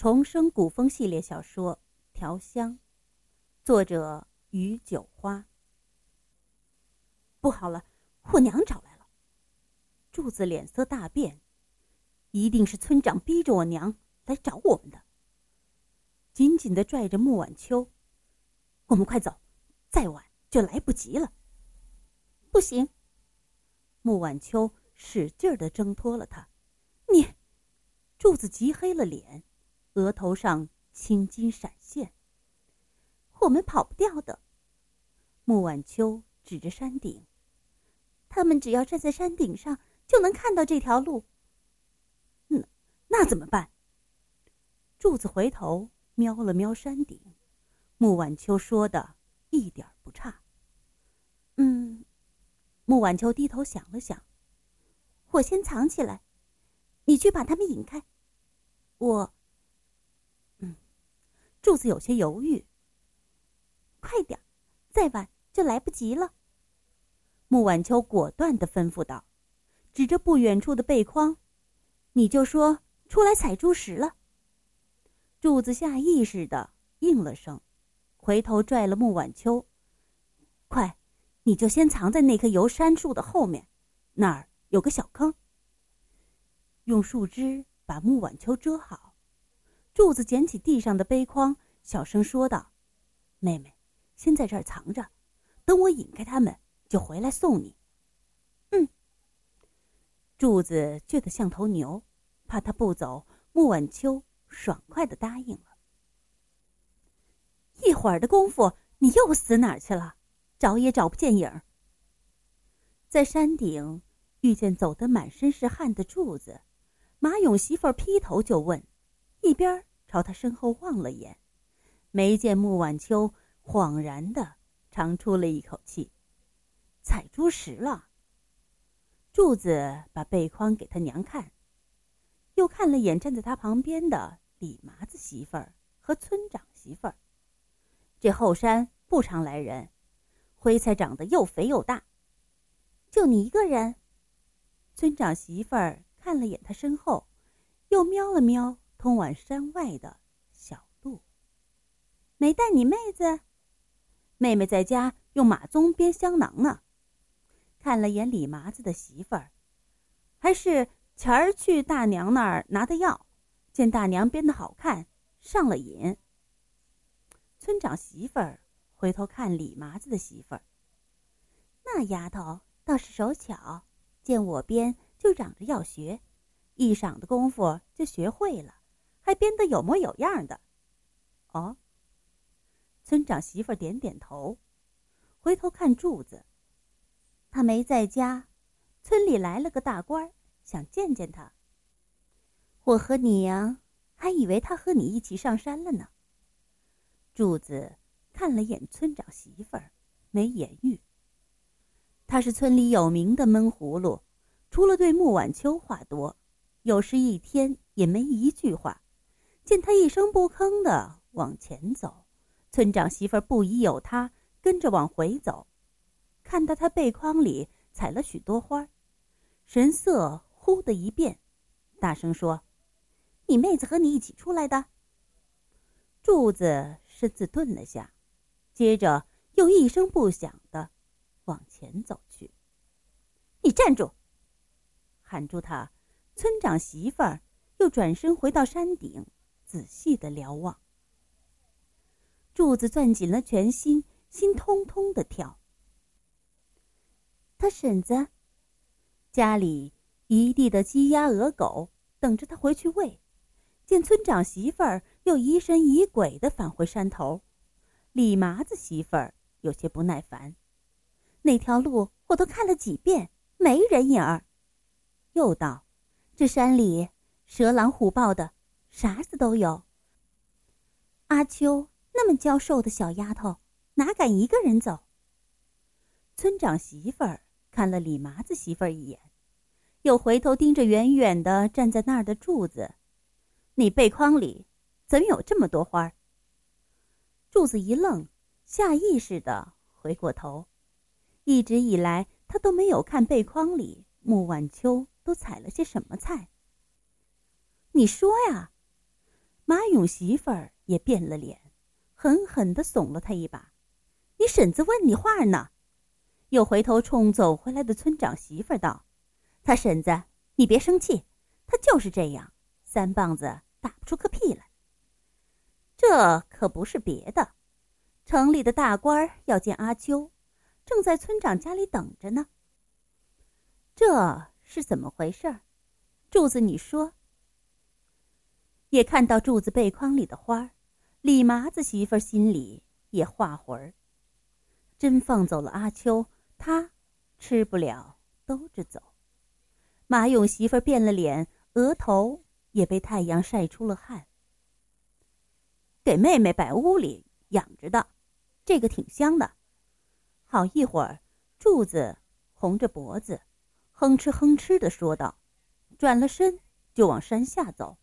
重生古风系列小说《调香》，作者于九花。不好了，我娘找来了。柱子脸色大变，一定是村长逼着我娘来找我们的。紧紧的拽着穆晚秋，我们快走，再晚就来不及了。不行！穆晚秋使劲的挣脱了他。你，柱子急黑了脸。额头上青筋闪现。我们跑不掉的。穆晚秋指着山顶，他们只要站在山顶上，就能看到这条路。那那怎么办？柱子回头瞄了瞄山顶，穆晚秋说的一点不差。嗯，穆晚秋低头想了想，我先藏起来，你去把他们引开。我。柱子有些犹豫。快点，再晚就来不及了。穆晚秋果断的吩咐道，指着不远处的背筐：“你就说出来采珠石了。”柱子下意识的应了声，回头拽了穆晚秋：“快，你就先藏在那棵油杉树的后面，那儿有个小坑。用树枝把穆晚秋遮好。”柱子捡起地上的背筐，小声说道：“妹妹，先在这儿藏着，等我引开他们，就回来送你。”嗯。柱子倔得像头牛，怕他不走，穆晚秋爽快的答应了。一会儿的功夫，你又死哪儿去了？找也找不见影儿。在山顶遇见走得满身是汗的柱子，马勇媳妇劈头就问，一边。朝他身后望了眼，没见穆晚秋，恍然的长出了一口气。采珠石了。柱子把背筐给他娘看，又看了眼站在他旁边的李麻子媳妇儿和村长媳妇儿。这后山不常来人，灰才长得又肥又大，就你一个人。村长媳妇儿看了眼他身后，又瞄了瞄。通往山外的小路，没带你妹子。妹妹在家用马鬃编香囊呢。看了眼李麻子的媳妇儿，还是前儿去大娘那儿拿的药，见大娘编的好看，上了瘾。村长媳妇儿回头看李麻子的媳妇儿，那丫头倒是手巧，见我编就嚷着要学，一晌的功夫就学会了。还编得有模有样的，哦。村长媳妇点点头，回头看柱子，他没在家，村里来了个大官，想见见他。我和你呀，还以为他和你一起上山了呢。柱子看了眼村长媳妇儿，没言语。他是村里有名的闷葫芦，除了对穆晚秋话多，有时一天也没一句话。见他一声不吭的往前走，村长媳妇不疑有他，跟着往回走。看到他背筐里采了许多花，神色忽的一变，大声说：“你妹子和你一起出来的？”柱子身子顿了下，接着又一声不响的往前走去。“你站住！”喊住他，村长媳妇儿又转身回到山顶。仔细的瞭望，柱子攥紧了拳心，心通通的跳。他婶子家里一地的鸡鸭鹅狗等着他回去喂，见村长媳妇儿又疑神疑鬼的返回山头，李麻子媳妇儿有些不耐烦。那条路我都看了几遍，没人影儿。又道：“这山里蛇狼虎豹的。”啥子都有。阿秋那么娇瘦的小丫头，哪敢一个人走？村长媳妇儿看了李麻子媳妇儿一眼，又回头盯着远远的站在那儿的柱子：“你背筐里怎有这么多花？”柱子一愣，下意识的回过头。一直以来，他都没有看背筐里穆晚秋都采了些什么菜。你说呀？马勇媳妇儿也变了脸，狠狠地耸了他一把。你婶子问你话呢，又回头冲走回来的村长媳妇儿道：“他婶子，你别生气，他就是这样，三棒子打不出个屁来。这可不是别的，城里的大官要见阿秋，正在村长家里等着呢。这是怎么回事？柱子，你说。”也看到柱子背筐里的花李麻子媳妇心里也画魂儿。真放走了阿秋，他吃不了兜着走。马勇媳妇变了脸，额头也被太阳晒出了汗。给妹妹摆屋里养着的，这个挺香的。好一会儿，柱子红着脖子，哼哧哼哧的说道，转了身就往山下走。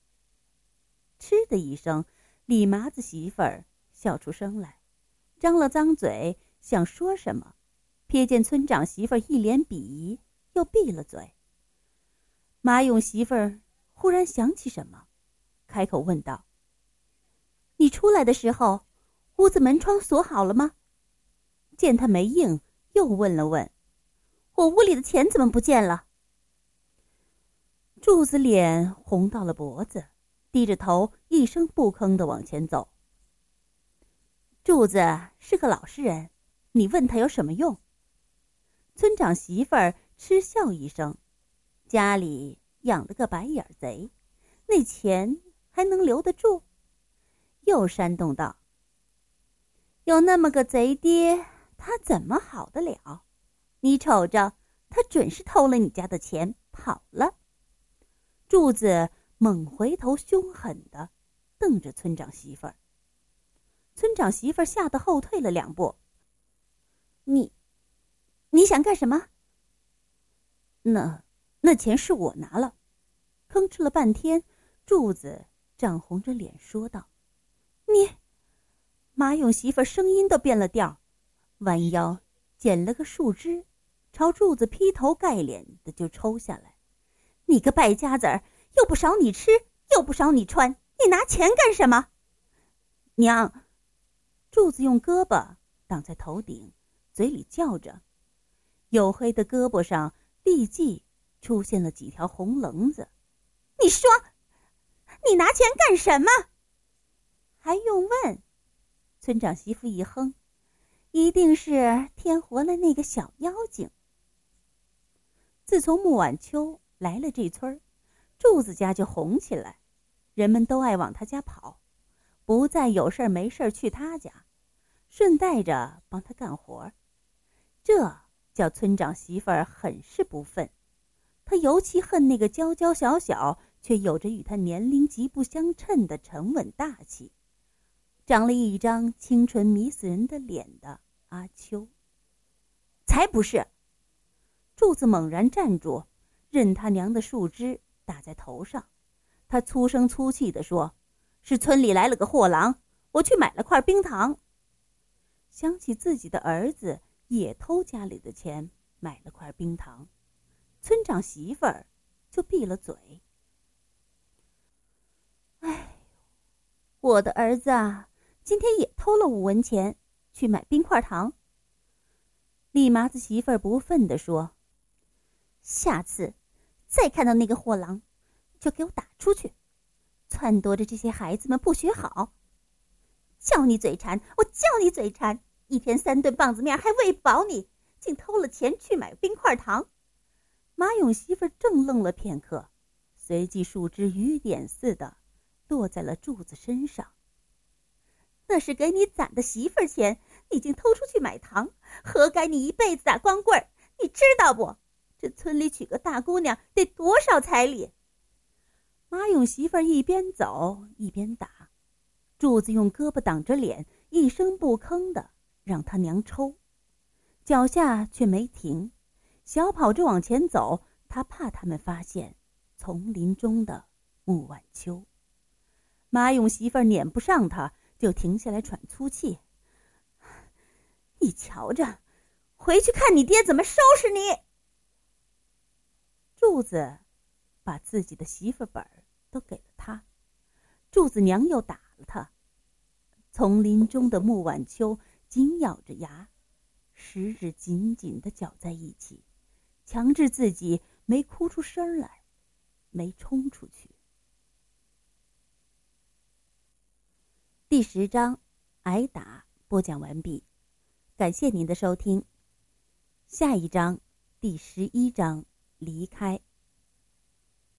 嗤的一声，李麻子媳妇儿笑出声来，张了张嘴。想说什么，瞥见村长媳妇儿一脸鄙夷，又闭了嘴。马勇媳妇儿忽然想起什么，开口问道：“你出来的时候，屋子门窗锁好了吗？”见他没应，又问了问：“我屋里的钱怎么不见了？”柱子脸红到了脖子，低着头，一声不吭的往前走。柱子是个老实人。你问他有什么用？村长媳妇儿嗤笑一声：“家里养了个白眼贼，那钱还能留得住？”又煽动道：“有那么个贼爹，他怎么好得了？你瞅着，他准是偷了你家的钱跑了。”柱子猛回头，凶狠的瞪着村长媳妇儿。村长媳妇儿吓得后退了两步。你，你想干什么？那那钱是我拿了，吭哧了半天，柱子涨红着脸说道：“你。”马勇媳妇儿声音都变了调，弯腰捡了个树枝，朝柱子劈头盖脸的就抽下来。你个败家子儿，又不少你吃，又不少你穿，你拿钱干什么？娘，柱子用胳膊挡在头顶。嘴里叫着，黝黑的胳膊上立即出现了几条红棱子。你说，你拿钱干什么？还用问？村长媳妇一哼，一定是添活了那个小妖精。自从穆晚秋来了这村儿，柱子家就红起来，人们都爱往他家跑，不再有事没事儿去他家，顺带着帮他干活儿。这叫村长媳妇儿很是不忿，他尤其恨那个娇娇小小却有着与他年龄极不相称的沉稳大气，长了一张清纯迷死人的脸的阿秋。才不是！柱子猛然站住，任他娘的树枝打在头上，他粗声粗气地说：“是村里来了个货郎，我去买了块冰糖。”想起自己的儿子。也偷家里的钱买了块冰糖，村长媳妇儿就闭了嘴。哎，我的儿子啊，今天也偷了五文钱去买冰块糖。李麻子媳妇儿不忿地说：“下次再看到那个货郎，就给我打出去！撺掇着这些孩子们不学好，叫你嘴馋，我叫你嘴馋。”一天三顿棒子面还喂饱你，竟偷了钱去买冰块糖。马勇媳妇正愣了片刻，随即树枝雨点似的落在了柱子身上。那是给你攒的媳妇钱，你竟偷出去买糖，活该你一辈子打光棍儿！你知道不？这村里娶个大姑娘得多少彩礼？马勇媳妇儿一边走一边打，柱子用胳膊挡着脸，一声不吭的。让他娘抽，脚下却没停，小跑着往前走。他怕他们发现丛林中的穆晚秋。马勇媳妇儿撵不上他，就停下来喘粗气。你瞧着，回去看你爹怎么收拾你。柱子把自己的媳妇本儿都给了他，柱子娘又打了他。丛林中的穆晚秋紧咬着牙，十指紧紧的绞在一起，强制自己没哭出声来，没冲出去。第十章，挨打播讲完毕，感谢您的收听。下一章，第十一章，离开。